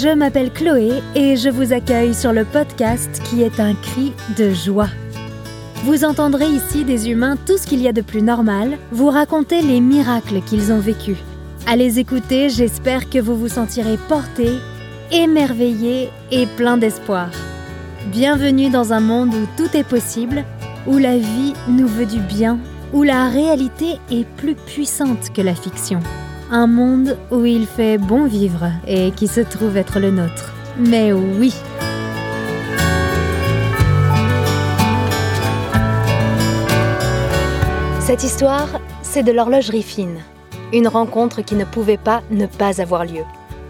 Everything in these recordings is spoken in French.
Je m'appelle Chloé et je vous accueille sur le podcast qui est un cri de joie. Vous entendrez ici des humains tout ce qu'il y a de plus normal, vous raconter les miracles qu'ils ont vécus. À les écouter, j'espère que vous vous sentirez porté, émerveillé et plein d'espoir. Bienvenue dans un monde où tout est possible, où la vie nous veut du bien, où la réalité est plus puissante que la fiction. Un monde où il fait bon vivre et qui se trouve être le nôtre. Mais oui Cette histoire, c'est de l'horlogerie fine. Une rencontre qui ne pouvait pas ne pas avoir lieu.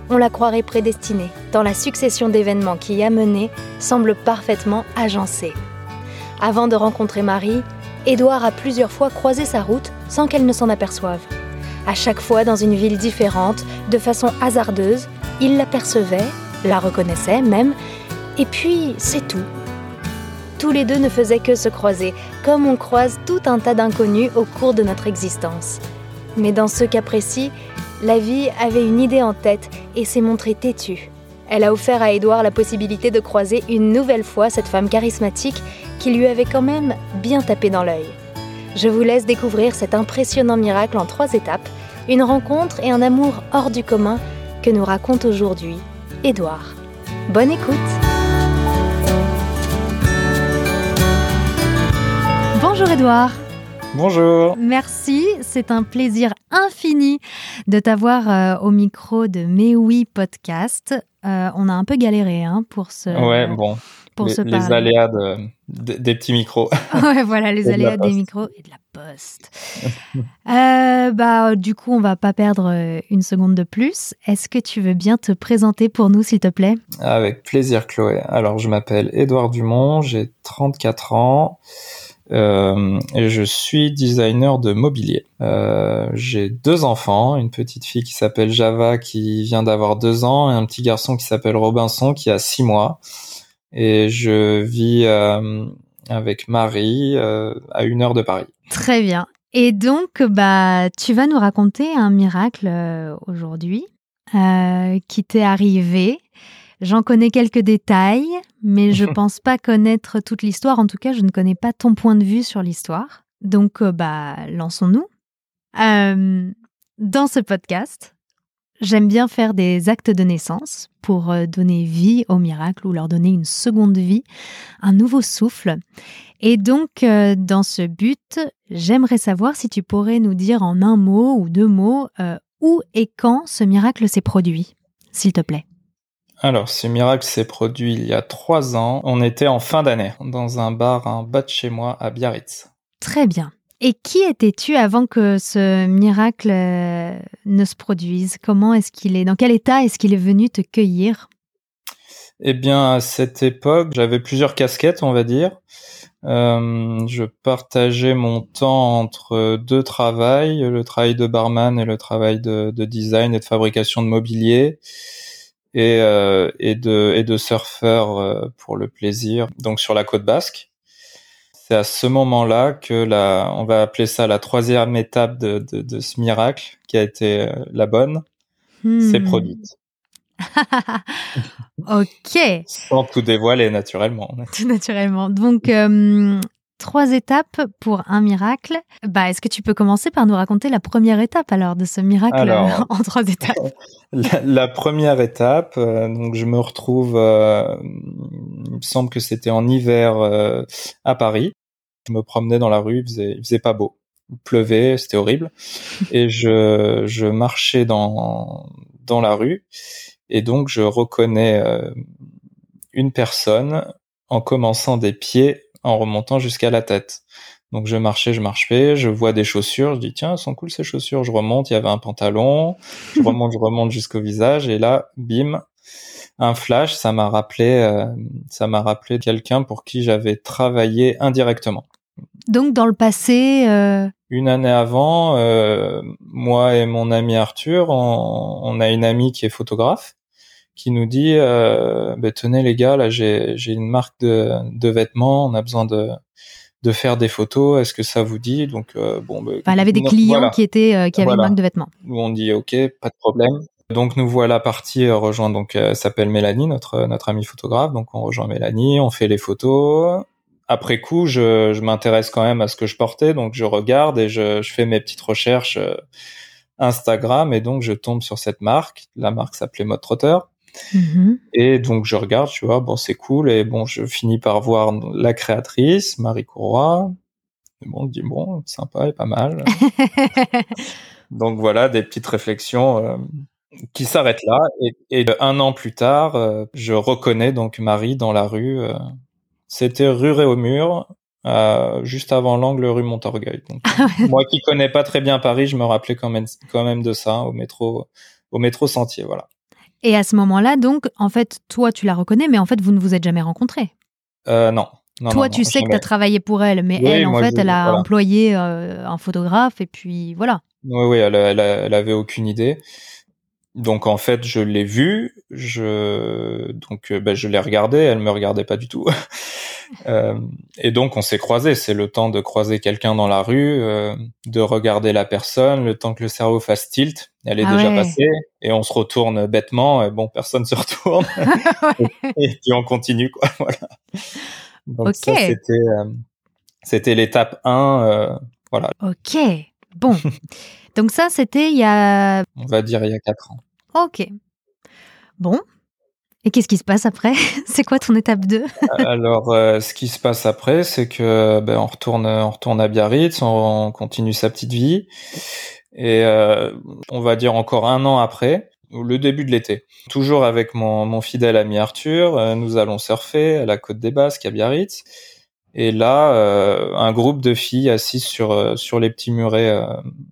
On la croirait prédestinée, tant la succession d'événements qui y a mené semble parfaitement agencée. Avant de rencontrer Marie, Édouard a plusieurs fois croisé sa route sans qu'elle ne s'en aperçoive. À chaque fois dans une ville différente, de façon hasardeuse, il l'apercevait, la reconnaissait même, et puis c'est tout. Tous les deux ne faisaient que se croiser, comme on croise tout un tas d'inconnus au cours de notre existence. Mais dans ce cas précis, la vie avait une idée en tête et s'est montrée têtue. Elle a offert à Édouard la possibilité de croiser une nouvelle fois cette femme charismatique qui lui avait quand même bien tapé dans l'œil. Je vous laisse découvrir cet impressionnant miracle en trois étapes, une rencontre et un amour hors du commun que nous raconte aujourd'hui Édouard. Bonne écoute Bonjour Édouard Bonjour. Merci, c'est un plaisir infini de t'avoir euh, au micro de Mais oui podcast. Euh, on a un peu galéré hein, pour ce. Ouais, bon les, aléas des petits micros. ouais, voilà, les aléas des micros et de la poste. Euh, bah, du coup, on va pas perdre euh, une seconde de plus. Est-ce que tu veux bien te présenter pour nous, s'il te plaît? Avec plaisir, Chloé. Alors, je m'appelle Édouard Dumont, j'ai 34 ans. Euh, et je suis designer de mobilier. j'ai deux enfants, une petite fille qui s'appelle Java qui vient d'avoir deux ans et un petit garçon qui s'appelle Robinson qui a six mois et je vis euh, avec Marie euh, à une heure de Paris. Très bien. Et donc, bah, tu vas nous raconter un miracle euh, aujourd'hui qui t'est arrivé. J'en connais quelques détails, mais je pense pas connaître toute l'histoire. En tout cas, je ne connais pas ton point de vue sur l'histoire. Donc, bah, lançons-nous. dans ce podcast, J'aime bien faire des actes de naissance pour euh, donner vie au miracle ou leur donner une seconde vie, un nouveau souffle. Et donc, euh, dans ce but, j'aimerais savoir si tu pourrais nous dire en un mot ou deux mots euh, où et quand ce miracle s'est produit, s'il te plaît. Alors, ce miracle s'est produit il y a trois ans. On était en fin d'année dans un bar en bas de chez moi à Biarritz. Très bien. Et qui étais-tu avant que ce miracle euh, ne se produise? Comment est-ce qu'il est Dans quel état est-ce qu'il est venu te cueillir? Eh bien, à cette époque, j'avais plusieurs casquettes, on va dire. Euh, je partageais mon temps entre deux travails, le travail de barman et le travail de, design et de fabrication de mobilier, et, euh, et de, et de surfeur pour le plaisir, donc sur la côte basque. C'est à ce moment-là que la, on va appeler ça la troisième étape de, de, ce miracle qui a été euh, la bonne, c'est hmm. produite. ok. Sans tout dévoiler naturellement. Tout naturellement. Donc, euh, trois étapes pour un miracle. Bah, est-ce que tu peux commencer par nous raconter la première étape alors de ce miracle en trois étapes? la, première étape, euh, donc je me retrouve, il me semble que c'était en hiver à Paris. Je me promenais dans la rue, il faisait, il faisait pas beau. Il pleuvait, c'était horrible. Et je, je marchais dans, dans la rue. Et donc, je reconnais euh, une personne en commençant des pieds, en remontant jusqu'à la tête. Donc je marchais, je marchais, je vois des chaussures, je dis tiens, elles sont cool ces chaussures. Je remonte, il y avait un pantalon, je remonte, je remonte jusqu'au visage et là, bim, un flash, ça m'a rappelé, euh, ça m'a rappelé quelqu'un pour qui j'avais travaillé indirectement. Donc dans le passé. Euh, une année avant, euh, moi et mon ami Arthur, on, a une amie qui est photographe qui nous dit euh, bah, tenez les gars là j'ai une marque de, de vêtements on a besoin de de faire des photos est-ce que ça vous dit? Donc bon bah, elle avait des clients qui étaient qui avaient une marque de vêtements. Nous on dit ok pas de problème. Donc nous voilà partis rejoindre donc elle s'appelle Mélanie notre notre amie photographe. Donc on rejoint Mélanie on fait les photos après coup je, je m'intéresse quand même à ce que je portais donc je regarde et je, je fais mes petites recherches Instagram et donc je tombe sur cette marque la marque s'appelait Mode Trotter Mhm. Et donc je regarde, tu vois, bon c'est cool et bon je finis par voir la créatrice Marie Courroy. Et bon, on dit bon sympa et pas mal. donc voilà des petites réflexions euh, qui s'arrêtent là et, un an plus tard, euh, je reconnais donc Marie dans la rue. Euh, c'était rue Réaumur, euh, juste avant l'angle rue Montorgueil. Donc, ah moi qui connais pas très bien Paris, je me rappelais quand même quand même de ça au métro au métro Sentier, voilà. Et à ce moment-là, donc, en fait, toi, tu la reconnais, mais en fait, vous ne vous êtes jamais rencontrés. Euh, non. toi, tu sais que tu as travaillé pour elle, mais elle, en fait, elle a employé euh, un photographe, et puis voilà. Oui, oui, elle, elle, avait aucune idée. Donc en fait, je l'ai vue, je donc euh, ben, je l'ai regardée, elle me regardait pas du tout. Euh, et donc on s'est croisés. C'est le temps de croiser quelqu'un dans la rue, euh, de regarder la personne, le temps que le cerveau fasse tilt. Elle est ah déjà passée et on se retourne bêtement. Et bon, personne se retourne. et, puis on continue quoi. Voilà. Donc ça c'était euh, c'était l'étape 1 voilà. OK. Bon. donc ça c'était il y a on va dire il y a 4 ans. OK. Bon, et qu'est-ce qui se passe après? C'est quoi ton étape 2 Alors, euh, ce qui se passe après, c'est que ben, on retourne, à Biarritz, on, continue sa petite vie, et euh, on va dire encore un an après, le début de l'été, toujours avec mon, fidèle ami Arthur, euh, nous allons surfer à la côte des Basques à Biarritz. Et là, un groupe de filles assises sur sur les petits murets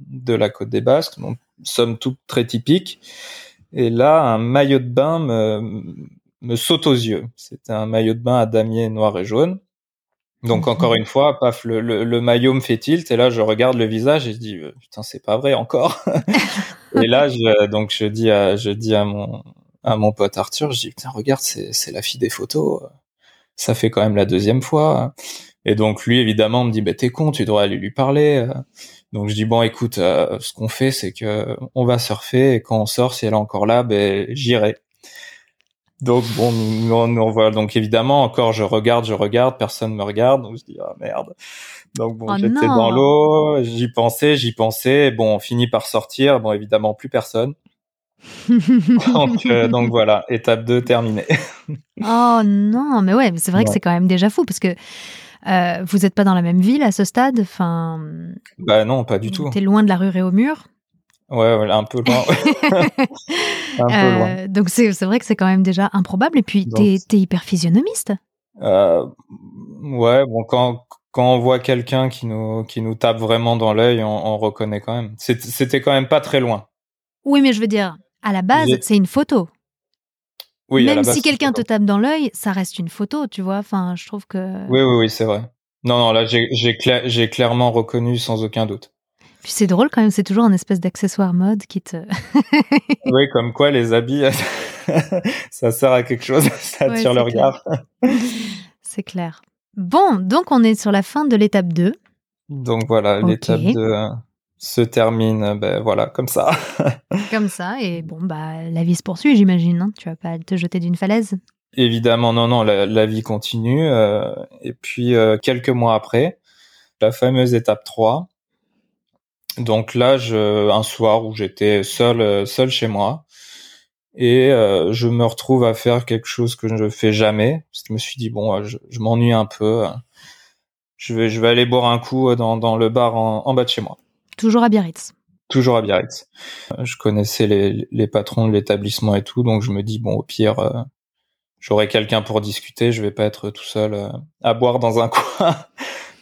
de la côte des Basques, donc somme toute très typique. Et là, un maillot de bain me, me saute aux yeux. C'était un maillot de bain à damier noir et jaune. Donc mhm. encore une fois, paf, le, le, maillot me fait tilt et là je regarde le visage et je dis euh, putain c'est pas vrai encore. et là je, donc je dis à je dis à mon à mon pote Arthur, je dis putain regarde c'est c'est la fille des photos. Ça fait quand même la deuxième fois. Et donc lui évidemment me dit bah t'es con, tu devrais aller lui parler. Donc je dis bon écoute, euh, ce qu'on fait c'est que on va surfer et quand on sort, si elle est encore là, ben j'irai. Donc bon, nous, nous revoilà. Donc évidemment encore, je regarde, je regarde, personne me regarde, donc je dis ah merde. Donc bon, oh j'étais dans l'eau, j'y pensais, j'y pensais. Bon, on finit par sortir. Bon, évidemment plus personne. donc, euh, donc voilà, étape 2 terminée. oh non, mais ouais, c'est vrai que c'est quand même déjà fou parce que euh, vous n'êtes pas dans la même ville à ce stade? Enfin, Bah non, pas du tout. Tu es loin de la rue Réaumur Ouais, un peu loin. un peu loin. Euh, donc c'est vrai que c'est quand même déjà improbable. Et puis, tu es, hyper physionomiste. Euh, ouais, bon, quand, quand on voit quelqu'un qui nous, qui nous tape vraiment dans l'œil, on, on, reconnaît quand même. C'était quand même pas très loin. Oui, mais je veux dire, à la base, c'est une photo. Même si quelqu'un te tape dans l'œil, ça reste une photo, tu vois. Enfin, je trouve que. Oui, oui, oui, c'est vrai. Non, non, là, j'ai clairement reconnu sans aucun doute. Puis c'est drôle quand même, c'est toujours un espèce d'accessoire mode qui te. oui, comme quoi les habits, ça sert à quelque chose, ça attire le regard. c'est clair. Bon, donc on est sur la fin de l'étape 2. Donc voilà, l'étape 2 se termine euh, ben voilà comme ça. Comme ça et bon bah la vie se poursuit j'imagine hein. tu vas pas te jeter d'une falaise. Évidemment non non la, vie continue euh, et puis euh, quelques mois après la fameuse étape 3 donc là je un soir où j'étais seul seul chez moi et je me retrouve à faire quelque chose que je ne fais jamais je me suis dit bon je, m'ennuie un peu je vais je vais aller boire un coup dans, dans le bar en bas de chez moi Toujours à Biarritz. Toujours à Biarritz. Je connaissais les, les patrons de l'établissement et tout, donc je me dis bon au pire euh, j'aurai quelqu'un pour discuter, je vais pas être tout seul euh, à boire dans un coin.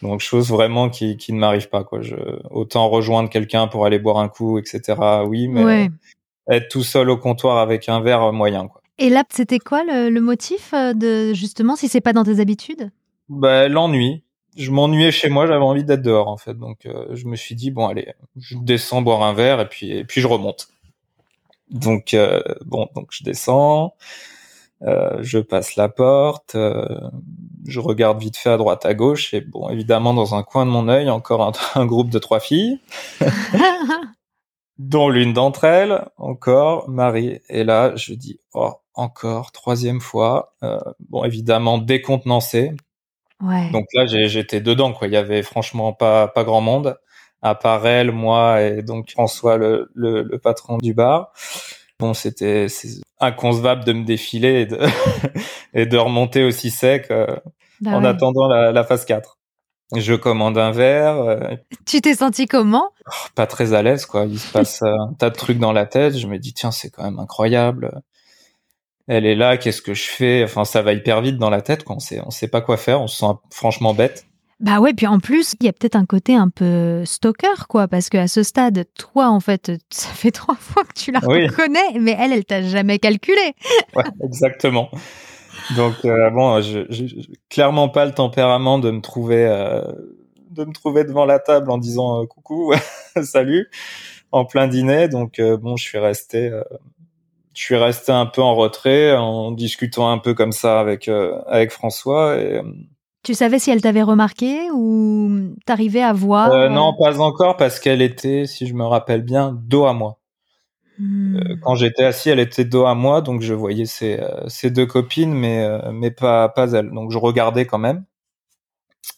donc chose vraiment qui, qui ne m'arrive pas quoi. Je, autant rejoindre quelqu'un pour aller boire un coup, etc. Oui, mais être tout seul au comptoir avec un verre moyen quoi. Et là, c'était quoi le, le, motif euh, de justement si c'est pas dans tes habitudes? Bah, l'ennui je m'ennuyais chez moi, j'avais envie d'être dehors en fait. Donc euh, je me suis dit bon allez, je descends boire un verre et puis et puis je remonte. Donc euh, bon, donc je descends, euh, je passe la porte, je regarde vite fait à droite à gauche et bon évidemment dans un coin de mon œil encore un, un groupe de trois filles. dont l'une d'entre elles, encore, Marie. Et là, je dis, oh, encore, troisième fois. Euh, bon, évidemment, décontenancé. Ouais. Donc là, j'étais dedans, quoi. Il y avait franchement pas, pas grand monde, à part elle, moi et donc François, le, le, le patron du bar. Bon, c'était inconcevable de me défiler et de, et de remonter aussi sec euh, Bah en ouais. attendant la, la phase 4. Je commande un verre, euh, Tu t'es senti comment? Pas très à l'aise, quoi. Il se passe euh, un tas de trucs dans la tête. Je me dis, tiens, c'est quand même incroyable. Elle est là, qu'est-ce que je fais? Enfin, ça va hyper vite dans la tête, quoi. On sait, on sait pas quoi faire. On se sent franchement bête. Bah ouais, puis en plus, il y a peut-être un côté un peu stalker, quoi, parce qu'à ce stade, toi, en fait, ça fait trois fois que tu la Oui. reconnais, mais elle, elle t'a jamais calculé. Ouais, exactement. Donc euh, bon, je, je, je- clairement pas le tempérament de me trouver euh, de me trouver devant la table en disant euh, coucou, salut, en plein dîner. Donc euh, bon, je suis resté euh, je suis resté un peu en retrait en discutant un peu comme ça avec euh, avec François et euh, Tu savais si elle t'avait remarqué ou t'arrivais à voir euh, non, pas encore parce qu'elle était, si je me rappelle bien, dos à moi. Hmm. Euh, quand j'étais assis, elle était dos à moi, donc je voyais ses, euh, ses deux copines, mais euh, mais pas pas elle. Donc je regardais quand même.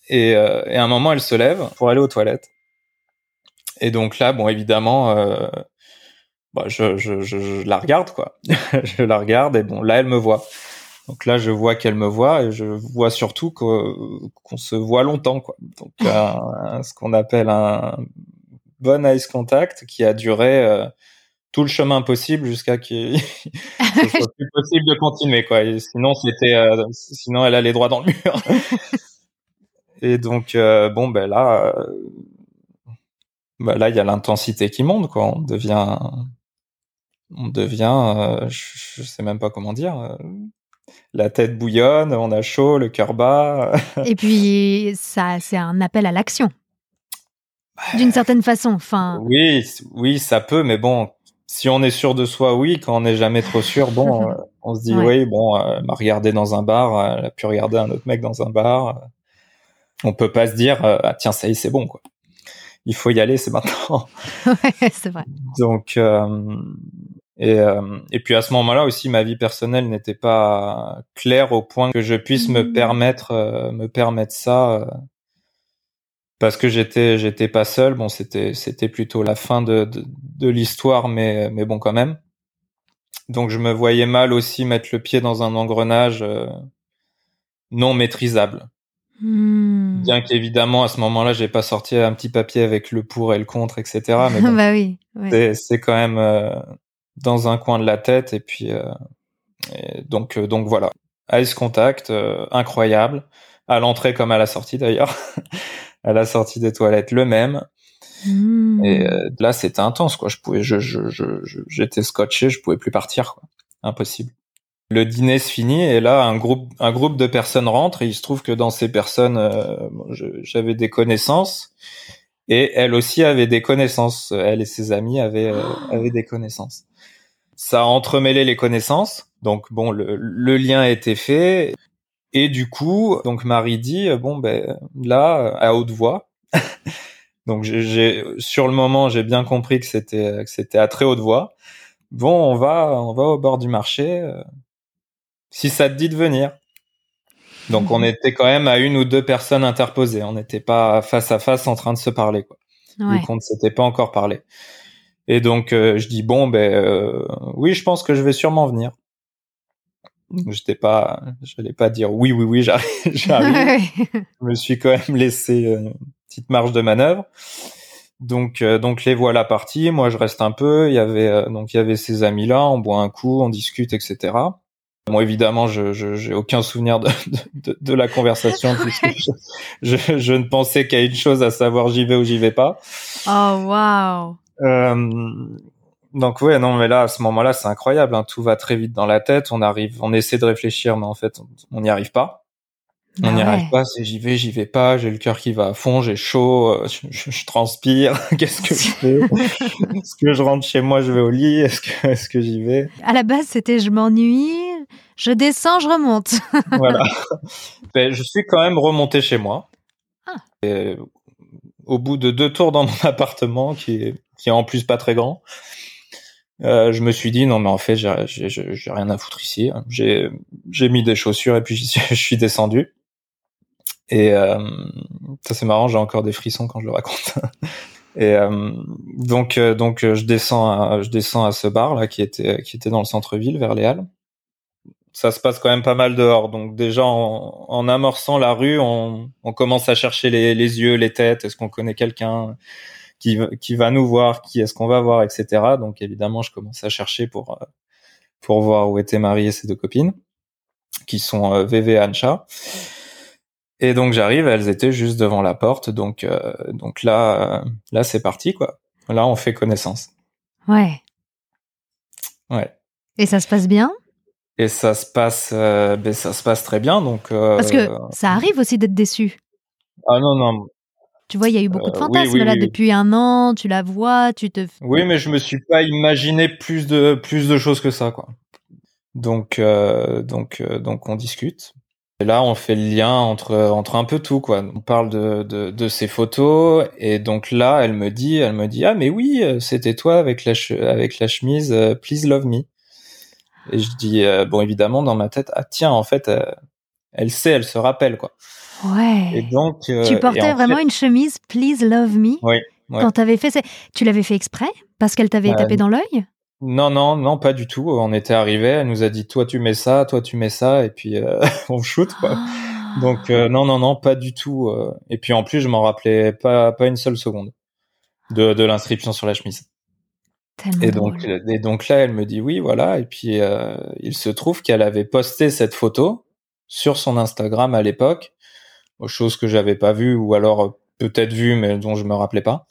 Et, euh, et à un moment, elle se lève pour aller aux toilettes. Et donc là, bon, évidemment, euh, bah, je, je, je, je la regarde quoi. je la regarde et bon, là, elle me voit. Donc là, je vois qu'elle me voit et je vois surtout qu'o- qu'on se voit longtemps quoi. Donc un- ce qu'on appelle un bon ice contact qui a duré euh, tout le chemin possible jusqu'à qu'il ce soit plus possible de continuer quoi. Et sinon c'était euh, sinon elle allait droit dans le mur. Et donc euh, bon ben là euh, bah là il y a l'intensité qui monte quoi. On devient on devient euh, je, je sais même pas comment dire euh, la tête bouillonne, on a chaud, le cœur bat. Et puis, ça, c'est un appel à l'action. D'une certaine façon. Enfin, Oui, oui, ça peut, mais bon, si on est sûr de soi, oui. Quand on n'est jamais trop sûr, bon, euh, on se dit Ouais. oui, bon, elle m'a regardé dans un bar, elle a pu regarder un autre mec dans un bar. On peut pas se dire ah tiens ça y est c'est bon quoi. Il faut y aller, c'est maintenant. ouais, c'est vrai. Donc euh, et euh, et puis à ce moment-là aussi ma vie personnelle n'était pas claire au point que je puisse me Mhm. permettre euh, me permettre ça euh, parce que j'étais j'étais pas seul. Bon c'était c'était plutôt la fin de de, de l'histoire mais mais bon quand même. Donc je me voyais mal aussi mettre le pied dans un engrenage non maîtrisable. Hmm. Bien qu'évidemment à ce moment-là j'ai pas sorti un petit papier avec le pour et le contre etc. Mais bon, bah oui. ouais. c'est quand même euh, dans un coin de la tête et puis euh, et donc euh, donc voilà ice contact euh, incroyable à l'entrée comme à la sortie d'ailleurs à la sortie des toilettes le même Hmm. et euh, là c'était intense quoi je pouvais je je je je- j'étais scotché je pouvais plus partir quoi impossible le dîner se finit et là un groupe un groupe de personnes rentre et il se trouve que dans ces personnes euh, j'avais des connaissances et elle aussi avait des connaissances. Elle et ses amis avaient euh, avaient des connaissances. Ça a entremêlé les connaissances. Donc bon le, le lien a été fait et du coup donc Marie dit euh, bon ben là à haute voix. Donc j'ai- j'ai sur le moment j'ai bien compris que c'était que c'était à très haute voix. Bon on va on va au bord du marché euh, si ça te dit de venir donc on était quand même à une ou deux personnes interposées on n'était pas face à face en train de se parler quoi Ouais. vu qu'on ne s'était pas encore parlé. Et donc euh, je dis bon ben euh, oui je pense que je vais sûrement venir. Donc, J'étais pas, j'allais pas dire oui oui oui j'arrive, j'arrive. je me suis quand même laissé euh, une petite marge de manœuvre. Donc euh, donc les voilà partis. Moi je reste un peu. Il y avait euh, donc il y avait ces amis là. On boit un coup, on discute etc. Bon évidemment je je j'ai aucun souvenir de de, de, la conversation puisque je, je, je ne pensais qu'à une chose à savoir j'y vais ou j'y vais pas. Oh, waouh. Euh, donc ouais, non, mais là, à ce moment-là, c'est incroyable. hein. Tout va très vite dans la tête. On arrive, on essaie de réfléchir, mais en fait, on- n'y arrive pas. On Ah n'y ouais. arrive pas. C'est j'y vais, j'y vais pas. J'ai le cœur qui va à fond. J'ai chaud. euh, Je, je- je transpire. Qu'est-ce que je fais? Est-ce que je rentre chez moi Je vais au lit? Est-ce que, est-ce que j'y vais? À la base, c'était je m'ennuie, je descends, je remonte. Voilà. Ben, je suis quand même remonté chez moi. Ah. Et, au bout de deux tours dans mon appartement, qui est qui est en plus pas très grand. Euh, je me suis dit non mais en fait j'ai rien à foutre ici. J'ai j'ai mis des chaussures et puis je suis descendu. Et euh, ça c'est marrant, j'ai encore des frissons quand je le raconte. et euh, donc euh, donc je descends à, je descends à ce bar là qui était qui était dans le centre-ville vers les Halles. Ça se passe quand même pas mal dehors. Donc déjà en, en amorçant la rue, on, on commence à chercher les, les yeux, les têtes. Est-ce qu'on connaît quelqu'un qui, qui va nous voir, qui est-ce qu'on va voir, etc. Donc évidemment, je commence à chercher pour pour voir où étaient Marie et ses deux copines, qui sont VV et Ancha. Et donc j'arrive, elles étaient juste devant la porte, donc euh, donc là euh, là c'est parti quoi. Là on fait connaissance. Ouais. Ouais. Et ça se passe bien? Et ça se passe euh, ben ça se passe très bien donc. Parce que ça arrive aussi d'être déçu. Ah non non. Tu vois, il y a eu beaucoup de fantasmes là depuis un an. Tu la vois, tu te. Oui, mais je me suis pas imaginé plus de plus de choses que ça quoi. Donc donc donc on discute. Et là, on fait le lien entre entre un peu tout quoi. On parle de de, de ces photos et donc là, elle me dit, elle me dit ah mais oui, c'était toi avec la avec la chemise euh, Please Love Me. Et je dis euh, bon évidemment dans ma tête ah tiens en fait euh, elle sait, elle se rappelle quoi. Ouais. Et donc tu portais vraiment une chemise Please Love Me. Oui. Ouais. Quand t'avais fait, tu l'avais fait exprès parce qu'elle t'avait tapé dans l'œil? Non, non, non, pas du tout. On était arrivé, elle nous a dit toi tu mets ça, toi tu mets ça, et puis euh, on shoot quoi. Ah. Donc euh, non, non, non, pas du tout. Euh. Et puis en plus, je m'en rappelais pas, pas une seule seconde de, de l'inscription sur la chemise. Tellement et donc, et donc là, elle me dit oui, voilà. Et puis il se trouve qu'elle avait posté cette photo sur son Instagram à l'époque, chose que j'avais pas vue ou alors peut-être vue mais dont je me rappelais pas.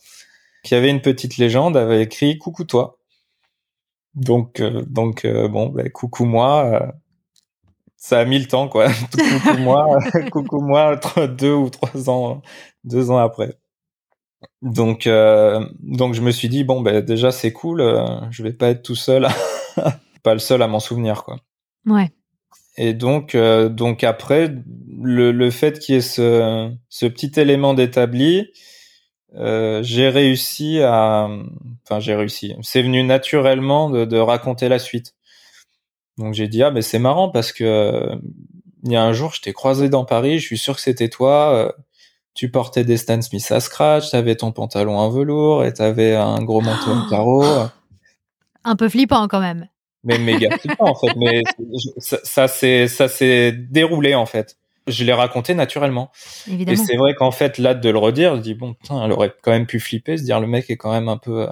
Il y avait une petite légende, avait écrit coucou toi. Donc, euh, donc euh, bon, bah, coucou moi. Euh, ça a mis le temps, quoi. coucou moi, coucou moi, deux ou trois ans, deux ans après. Donc, donc je me suis dit bon, ben déjà c'est cool. je vais pas être tout seul, pas le seul à m'en souvenir, quoi. Ouais. Et donc, donc après, le, le fait qu'il y ait ce, ce petit élément d'établi, euh, j'ai réussi à, enfin j'ai réussi. C'est venu naturellement de, de, raconter la suite. Donc j'ai dit ah mais c'est marrant parce que il y a un jour je t'ai croisé dans Paris, je suis sûr que c'était toi. Tu portais des Stan Smith à scratch, t'avais ton pantalon en velours et t'avais un gros manteau en carreau. Un peu flippant quand même. Mais méga flippant en fait. Mais ça, ça s'est ça s'est déroulé en fait je l'ai raconté naturellement. Évidemment. Et c'est vrai qu'en fait, là, de le redire, je dis, bon, putain, elle aurait quand même pu flipper, se dire, le mec est quand même un peu... Euh,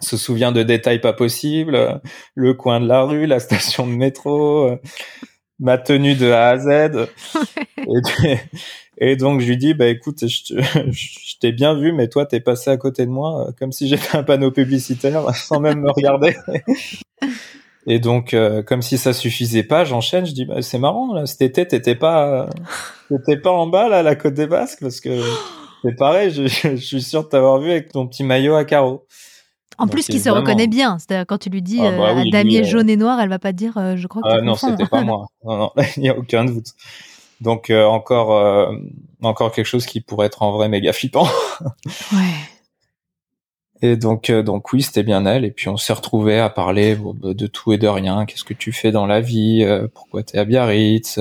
se souvient de détails pas possibles, euh, le coin de la rue, la station de métro, euh, ma tenue de A à Z. et, et, donc, je lui dis, bah écoute, je, t'ai bien vu, mais toi, t'es passé à côté de moi, comme si j'étais un panneau publicitaire, sans même me regarder. Et donc, euh, comme si ça suffisait pas, j'enchaîne. Je dis, bah, c'est marrant, là, cet été, t'étais pas, t'étais pas en bas là, à la côte des Basques, parce que c'est pareil. Je, je, suis sûr de t'avoir vu avec ton petit maillot à carreaux. En plus, qui se reconnaît bien. C'est-à-dire quand tu lui dis ah, bah euh, damier euh, jaune et noir, elle va pas dire, je crois que. Ah, non, c'était pas moi. Non, non, il n'y a aucun doute. Donc encore, encore quelque chose qui pourrait être en vrai méga flippant. ouais. Et donc, euh, donc oui, c'était bien elle. Et puis on s'est retrouvés à parler bah, de tout et de rien. Qu'est-ce que tu fais dans la vie euh, Pourquoi t'es à Biarritz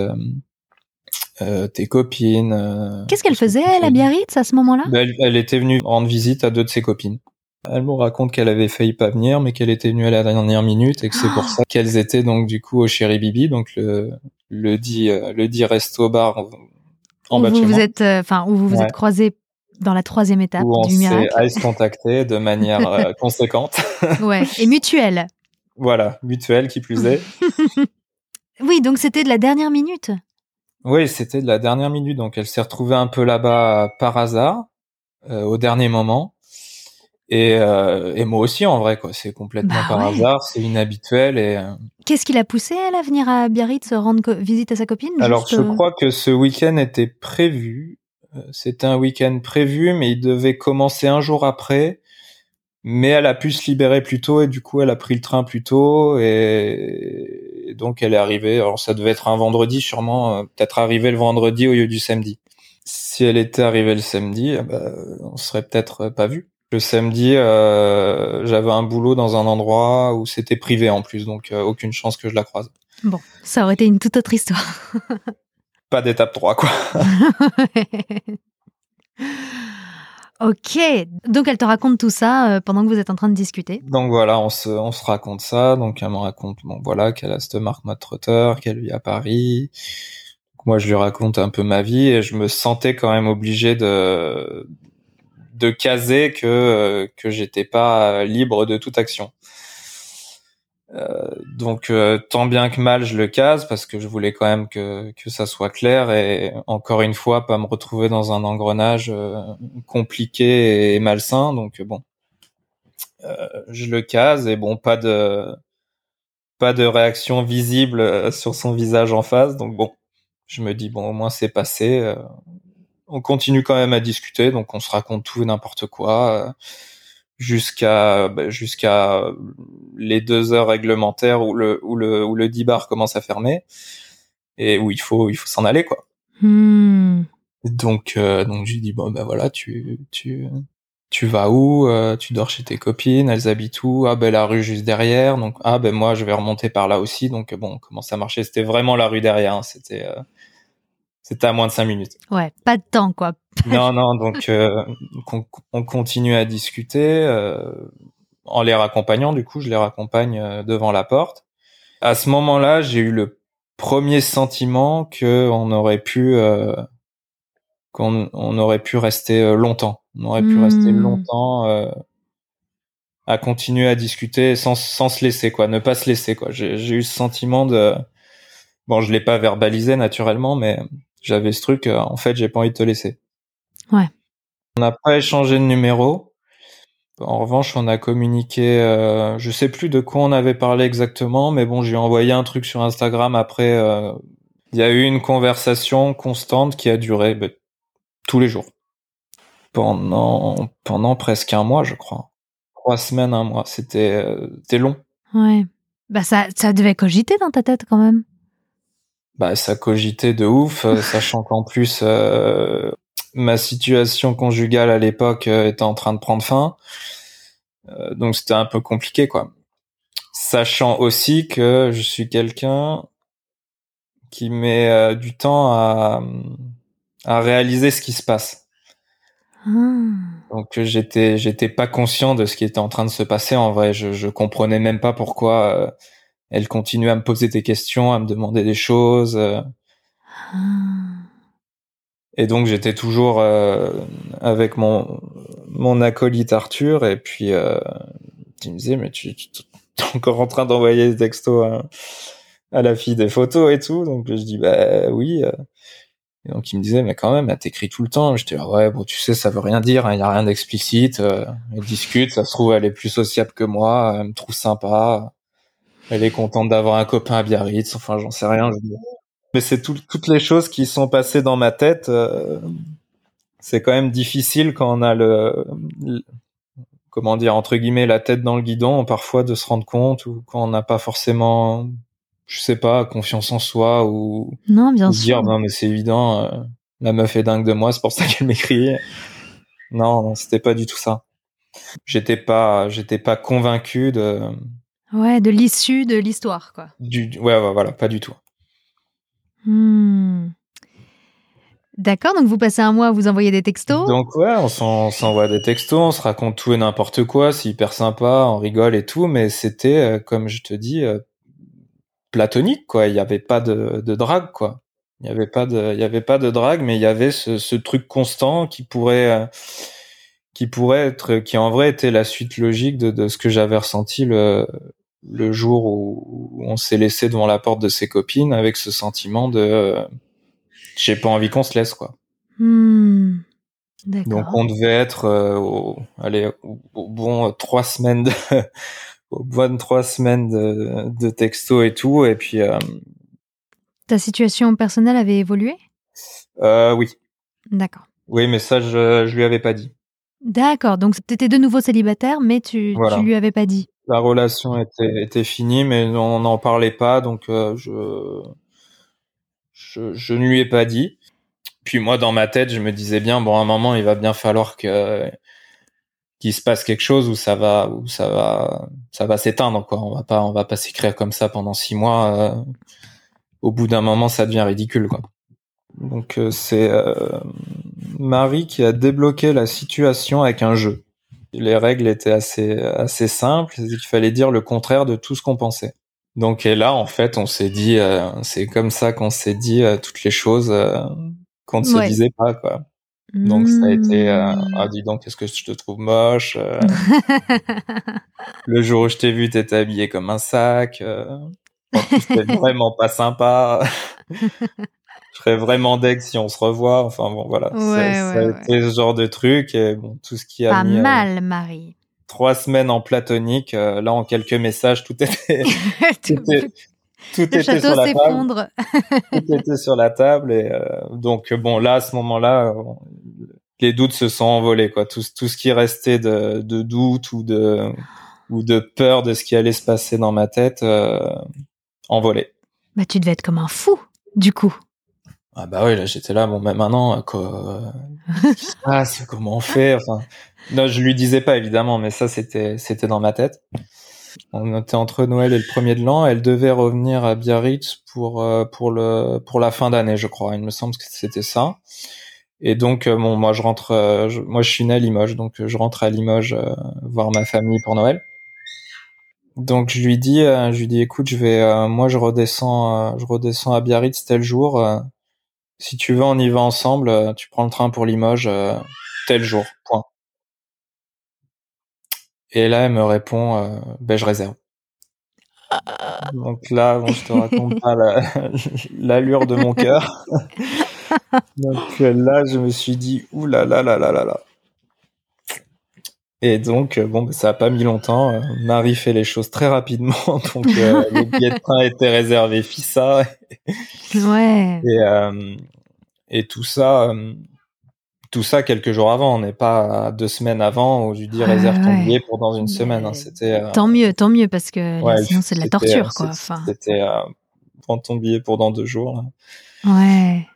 euh, Tes copines Qu'est-ce qu'elle faisait elle à Biarritz à ce moment-là? Bah, elle, était venue rendre visite à deux de ses copines. Elle me raconte qu'elle avait failli pas venir, mais qu'elle était venue à la dernière minute et que c'est pour ça qu'elles étaient donc du coup au Chéri Bibi, donc le le dit le dit resto bar en où vous vous êtes, enfin où vous vous êtes croisés dans la troisième étape où du miracle. on s'est contacté de manière euh, conséquente. ouais, et mutuelle. Voilà, mutuelle qui plus est. oui, donc c'était de la dernière minute. Oui, c'était de la dernière minute. Donc elle s'est retrouvée un peu là-bas par hasard, euh, au dernier moment. Et, euh, et, moi aussi, en vrai, quoi. C'est complètement bah par hasard, c'est inhabituel. Et qu'est-ce qui l'a poussé à venir à Biarritz rendre visite à sa copine Alors, je crois que ce week-end était prévu euh, c'était un week-end prévu, mais il devait commencer un jour après. Mais elle a pu se libérer plus tôt et du coup elle a pris le train plus tôt et donc elle est arrivée. Alors ça devait être un vendredi sûrement, euh, peut-être arrivée le vendredi au lieu du samedi. Si elle était arrivée le samedi, ben, on serait peut-être pas vu. Le samedi, euh, j'avais un boulot dans un endroit où c'était privé en plus, donc euh, aucune chance que je la croise. Bon, ça aurait été une toute autre histoire. Pas d'étape 3, quoi. ok, donc elle te raconte tout ça euh, pendant que vous êtes en train de discuter. Donc voilà, on se, on se raconte ça. Donc elle me raconte, bon voilà, qu'elle a cette marque Trotter, qu'elle vit à Paris. moi, je lui raconte un peu ma vie et je me sentais quand même obligé de de caser que euh, que j'étais pas libre de toute action. Euh, donc euh, tant bien que mal je le case parce que je voulais quand même que que ça soit clair et encore une fois pas me retrouver dans un engrenage compliqué et malsain donc bon je le case et bon pas de pas de réaction visible sur son visage en face donc bon je me dis bon au moins c'est passé on continue quand même à discuter, donc on se raconte tout et n'importe quoi euh, jusqu'à bah, jusqu'à les deux heures réglementaires où le où le où le 10 bar commence à fermer et où il faut il faut s'en aller quoi. Hmm. Donc euh, donc j'ai dit bon ben voilà tu tu tu vas où euh, Tu dors chez tes copines Elles habitent où? Ah ben la rue juste derrière. Donc ah ben moi je vais remonter par là aussi. Donc bon comment ça marchait? C'était vraiment la rue derrière. Hein. C'était c'était à moins de cinq minutes. Ouais, pas de temps, quoi. non, non, donc euh, on, continue à discuter euh, en les raccompagnant. Du coup, je les raccompagne euh, devant la porte. À ce moment-là, j'ai eu le premier sentiment que on aurait pu euh, qu'on on aurait pu rester longtemps. On aurait pu rester hmm. longtemps à continuer à discuter sans sans se laisser quoi, ne pas se laisser quoi. J'ai eu ce sentiment de bon, je l'ai pas verbalisé naturellement, mais j'avais ce truc, euh, en fait, j'ai pas envie de te laisser. Ouais. On n'a pas échangé de numéro. En revanche, on a communiqué, euh, je sais plus de quoi on avait parlé exactement, mais bon, j'ai envoyé un truc sur Instagram après. Euh, il y a eu une conversation constante qui a duré bah, tous les jours pendant pendant presque un mois, je crois. Trois semaines, un mois. C'était euh, long. Ouais. Bah ça ça devait cogiter dans ta tête quand même bah, ça cogitait de ouf, euh, sachant qu'en plus euh, ma situation conjugale à l'époque euh, était en train de prendre fin, donc c'était un peu compliqué quoi. Sachant aussi que je suis quelqu'un qui met du temps à, à réaliser ce qui se passe. Ah. Donc j'étais j'étais pas conscient de ce qui était en train de se passer en vrai. Je je comprenais même pas pourquoi elle continuait à me poser des questions, à me demander des choses. Euh. Ah. Et donc j'étais toujours euh, avec mon mon acolyte Arthur et puis euh, il me disait mais tu, tu es encore en train d'envoyer des textos à, à, la fille des photos et tout donc je dis bah oui et donc il me disait mais quand même elle t'écrit tout le temps j'étais là ouais bon tu sais ça veut rien dire il hein, y a rien d'explicite elle discute ça se trouve elle est plus sociable que moi elle me trouve sympa elle est contente d'avoir un copain à Biarritz. Enfin, j'en sais rien. Mais c'est toutes les choses qui sont passées dans ma tête. Euh, c'est quand même difficile quand on a le, comment dire entre guillemets la tête dans le guidon, parfois de se rendre compte ou quand on n'a pas forcément, je sais pas, confiance en soi ou non, bien sûr. dire non mais c'est évident, euh, la meuf est dingue de moi, c'est pour ça qu'elle m'écrit. Non, non, c'était pas du tout ça. J'étais pas, j'étais pas convaincu de Ouais, de l'issue de l'histoire, quoi. Du, ouais, ouais, voilà, pas du tout. Hmm. D'accord, donc vous passez un mois à vous envoyer des textos Donc ouais, on s'envoie des textos, on se raconte tout et n'importe quoi, c'est hyper sympa, on rigole et tout, mais c'était, euh, comme je te dis, euh, platonique, quoi. Il n'y avait pas de, de drague, quoi. Il n'y avait pas de, il y avait pas de drague, mais il y avait ce, ce truc constant qui pourrait, euh, qui pourrait être, qui en vrai était la suite logique de, de ce que j'avais ressenti le, le jour où, on s'est laissé devant la porte de ses copines avec ce sentiment de euh, j'ai pas envie qu'on se laisse quoi. Hmm. Donc on devait être euh, au, allez au, bon trois semaines de au bon trois semaines de, de texto et tout et puis euh, ta situation personnelle avait évolué? Oui. D'accord. Oui, mais ça je je lui avais pas dit. D'accord, donc tu étais de nouveau célibataire, mais tu, tu lui avais pas dit. La relation était, était finie, mais on n'en parlait pas, donc euh, je, je, je ne lui ai pas dit. Puis moi, dans ma tête, je me disais bien, bon, à un moment, il va bien falloir que qu'il se passe quelque chose où ça va où ça va ça va s'éteindre quoi. On va pas on va pas s'écrire comme ça pendant six mois. Euh, au bout d'un moment, ça devient ridicule quoi. Donc euh, c'est euh, Marie qui a débloqué la situation avec un jeu. Les règles étaient assez assez simples, il fallait dire le contraire de tout ce qu'on pensait. Donc et là en fait on s'est dit c'est comme ça qu'on s'est dit toutes les choses qu'on ne se disait pas quoi. Donc ça a été euh, hmm. ah dis donc qu'est-ce que je te trouve moche. Euh. le jour où je t'ai vu t'étais habillé comme un sac. Euh. En plus t'es vraiment pas sympa. Je serais vraiment deg si on se revoit. Enfin bon voilà, ça a été ce genre de truc. Et bon tout ce qui a pas mal Marie. Trois semaines en platonique, là en quelques messages tout était, tout était tout était sur la table. tout était sur la table et euh, donc bon là à ce moment-là les doutes se sont envolés quoi. Tout, tout ce qui restait de, de doute ou de ou de peur de ce qui allait se passer dans ma tête euh, envolé. Bah tu devais être comme un fou du coup ah bah oui là j'étais là bon mais maintenant quoi qu'est-ce qui se passe comment on fait enfin non je lui disais pas évidemment mais ça c'était c'était dans ma tête on était entre Noël et le premier de l'an. Elle devait revenir à Biarritz pour euh, pour le pour la fin d'année, je crois. Il me semble que c'était ça. Et donc euh, bon, moi je rentre, euh, moi je suis né à Limoges, donc je rentre à Limoges voir ma famille pour Noël. Donc je lui dis, je lui dis, écoute, je vais, moi je redescends, je redescends à Biarritz tel jour. Si tu veux, on y va ensemble. tu prends le train pour Limoges tel jour. Point. Et là, elle me répond, euh, ben je réserve. Donc là, bon, je te raconte pas l'allure de mon cœur. donc euh, là, je me suis dit, ouh là là là là là là. Et donc, euh, bon, ben, ça a pas mis longtemps. Marie fait les choses très rapidement, donc les billets de train étaient réservés FISA. ouais. Et, et tout ça, tout ça quelques jours avant. On n'est pas deux semaines avant où je lui dis réserve ton billet pour dans une semaine. Hein. C'était euh, tant mieux, tant mieux parce que sinon c'est de la torture quoi. C'était euh, prendre ton billet pour dans deux jours. Ouais.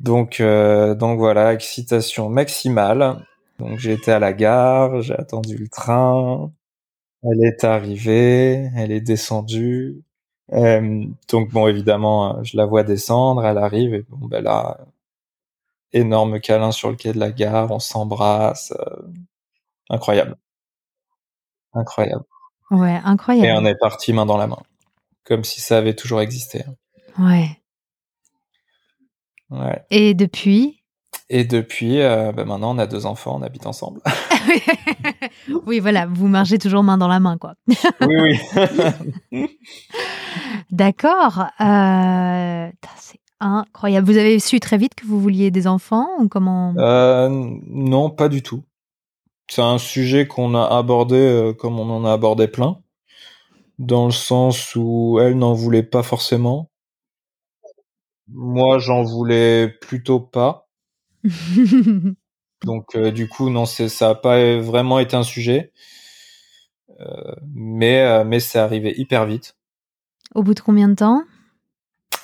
Donc euh, donc voilà, excitation maximale. Donc j'ai été à la gare, j'ai attendu le train. Elle est arrivée, elle est descendue. donc bon évidemment, je la vois descendre, elle arrive et bon ben là énorme câlin sur le quai de la gare, on s'embrasse. Euh, incroyable. Incroyable. Ouais, incroyable. Et on est parti main dans la main. Comme si ça avait toujours existé. Ouais. Ouais. Et depuis? Et depuis, euh, ben maintenant, on a deux enfants, on habite ensemble. oui, voilà, vous marchez toujours main dans la main, quoi. oui, oui. D'accord. Euh, c'est Incroyable. Vous avez su très vite que vous vouliez des enfants ou comment? Euh, Non, pas du tout. C'est un sujet qu'on a abordé euh, comme on en a abordé plein, dans le sens où elle n'en voulait pas forcément. Moi, j'en voulais plutôt pas. Donc, euh, du coup, non, ça n'a pas vraiment été un sujet, mais mais c'est arrivé hyper vite. Au bout de combien de temps?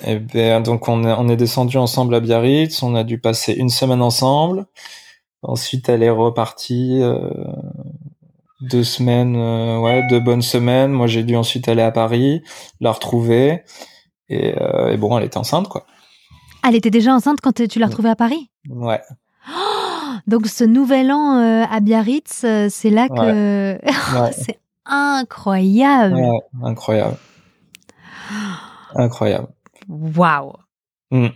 Eh bien, donc on est, on est descendu ensemble à Biarritz, on a dû passer une semaine ensemble. Ensuite, elle est repartie euh, deux semaines, euh, ouais, deux bonnes semaines. Moi, j'ai dû ensuite aller à Paris, la retrouver, et, euh, et, bon, elle était enceinte, quoi. Elle était déjà enceinte quand tu l'as retrouvée à Paris? Ouais. donc, ce nouvel an à Biarritz, c'est là que c'est incroyable. Ouais, incroyable. Incroyable. Waouh mmh.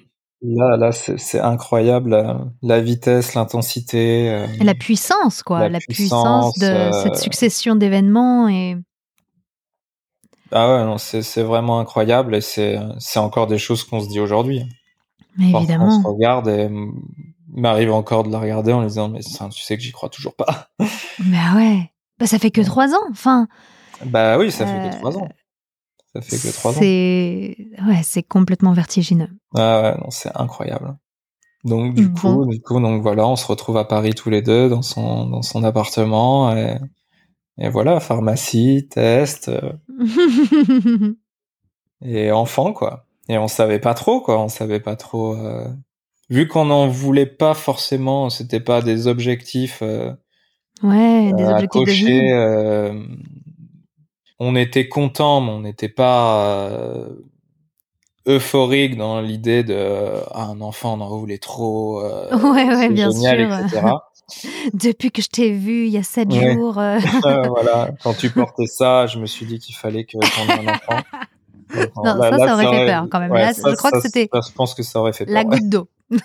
Là, là, c'est incroyable la, vitesse, l'intensité, euh, la puissance, quoi, la, puissance, de euh, cette succession d'événements et. Ah ouais, non, c'est vraiment incroyable et c'est encore des choses qu'on se dit aujourd'hui. Mais évidemment. On se regarde et m'arrive encore de la regarder en lui disant mais tu sais que j'y crois toujours pas. Bah ouais, bah ça fait que trois ans, enfin. Bah oui, ça fait que trois ans. Ça fait que trois ans. C'est ouais, c'est complètement vertigineux. Ah ouais, non, c'est incroyable. Donc du coup, du coup, donc voilà, on se retrouve à Paris tous les deux dans son dans son appartement et, et voilà, pharmacie, test euh, et enfant quoi. Et on savait pas trop quoi, on savait pas trop. Euh, vu qu'on n'en voulait pas forcément, c'était pas des objectifs. Euh, Ouais, des à objectifs de vie. euh, on était content, mais on n'était pas euh, euphorique dans l'idée de ah, un enfant, on en voulait trop. euh, Ouais, ouais, bien génial, sûr. etc. Depuis que je t'ai vu il y a sept Ouais. jours. euh, Euh, voilà, quand tu portais ça, je me suis dit qu'il fallait que un enfant. Non, ça, ça aurait fait peur quand même. Là, ça, je crois que c'était ça, je pense que ça aurait fait peur. la goutte d'eau.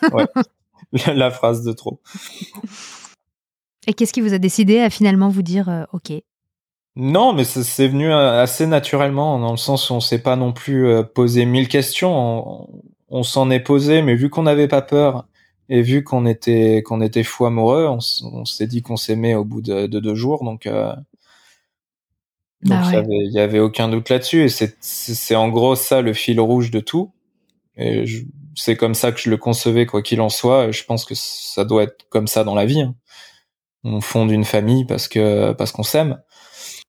La, la phrase de trop. Et qu'est-ce qui vous a décidé à finalement vous dire euh, OK? Non, mais c'est venu euh, assez naturellement, dans le sens où on s'est pas non plus euh, posé mille questions. On, on s'en est posé, mais vu qu'on n'avait pas peur et vu qu'on était qu'on était fou amoureux, on, s'est dit qu'on s'aimait au bout de, de deux jours. Donc, euh, donc Bah il y ouais. avait il y avait aucun doute là-dessus. Et c'est en gros ça le fil rouge de tout. Et c'est comme ça que je le concevais, quoi qu'il en soit. Et je pense que ça doit être comme ça dans la vie. hein. On fonde une famille parce que parce qu'on s'aime.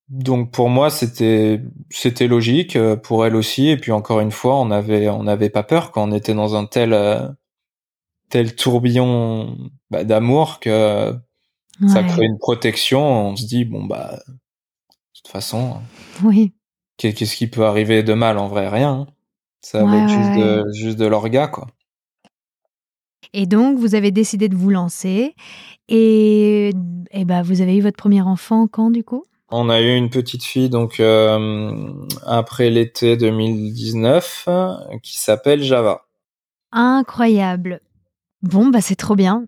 Donc pour moi c'était c'était logique euh, pour elle aussi et puis encore une fois on avait on n'avait pas peur quand on était dans un tel euh, tel tourbillon bah, d'amour que ça crée une protection on se dit bon bah toute façon Oui. qu'est- qu'est-ce qui peut arriver de mal en vrai? Rien hein. ça va Ouais, être juste ouais, de juste de l'orga quoi Et donc, vous avez décidé de vous lancer. Et, et ben, vous avez eu votre premier enfant quand, du coup? On a eu une petite fille donc euh, après l'été 2019 euh, qui s'appelle Java Incroyable. Bon, bah, c'est trop bien.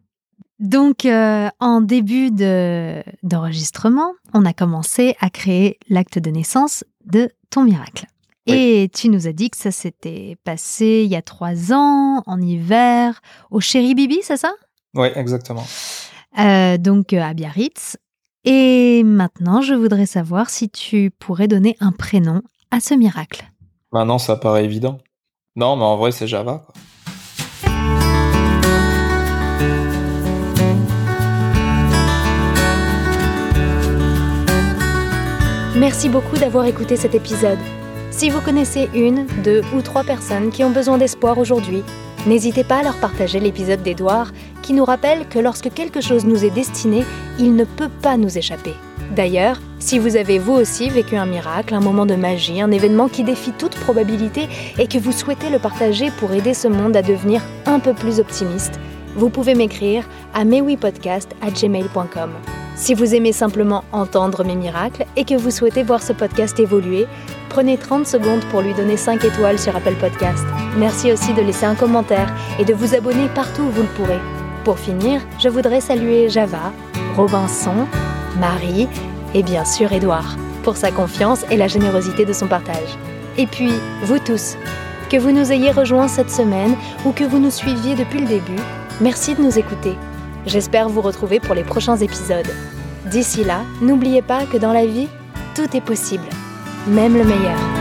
Donc, euh, en début de- d'enregistrement, on a commencé à créer l'acte de naissance de ton miracle. Oui. Et tu nous as dit que ça s'était passé il y a trois ans, en hiver, au Chéri Bibi, c'est ça? Ouais exactement Euh, donc euh, à Biarritz. Et maintenant, je voudrais savoir si tu pourrais donner un prénom à ce miracle. Maintenant, ça paraît évident. Non, mais en vrai, c'est Java. Quoi. Merci beaucoup d'avoir écouté cet épisode. Si vous connaissez une, deux ou trois personnes qui ont besoin d'espoir aujourd'hui, n'hésitez pas à leur partager l'épisode d'Edouard qui nous rappelle que lorsque quelque chose nous est destiné, il ne peut pas nous échapper. D'ailleurs, si vous avez vous aussi vécu un miracle, un moment de magie, un événement qui défie toute probabilité et que vous souhaitez le partager pour aider ce monde à devenir un peu plus optimiste, vous pouvez m'écrire à mewipodcast@gmail.com. Si vous aimez simplement entendre mes miracles et que vous souhaitez voir ce podcast évoluer, prenez 30 secondes pour lui donner 5 étoiles sur Apple Podcast. Merci aussi de laisser un commentaire et de vous abonner partout où vous le pourrez. Pour finir, je voudrais saluer Java, Robinson, Marie et bien sûr Édouard pour sa confiance et la générosité de son partage. Et puis, vous tous, que vous nous ayez rejoints cette semaine ou que vous nous suiviez depuis le début, merci de nous écouter. J'espère vous retrouver pour les prochains épisodes. D'ici là, n'oubliez pas que dans la vie, tout est possible, même le meilleur.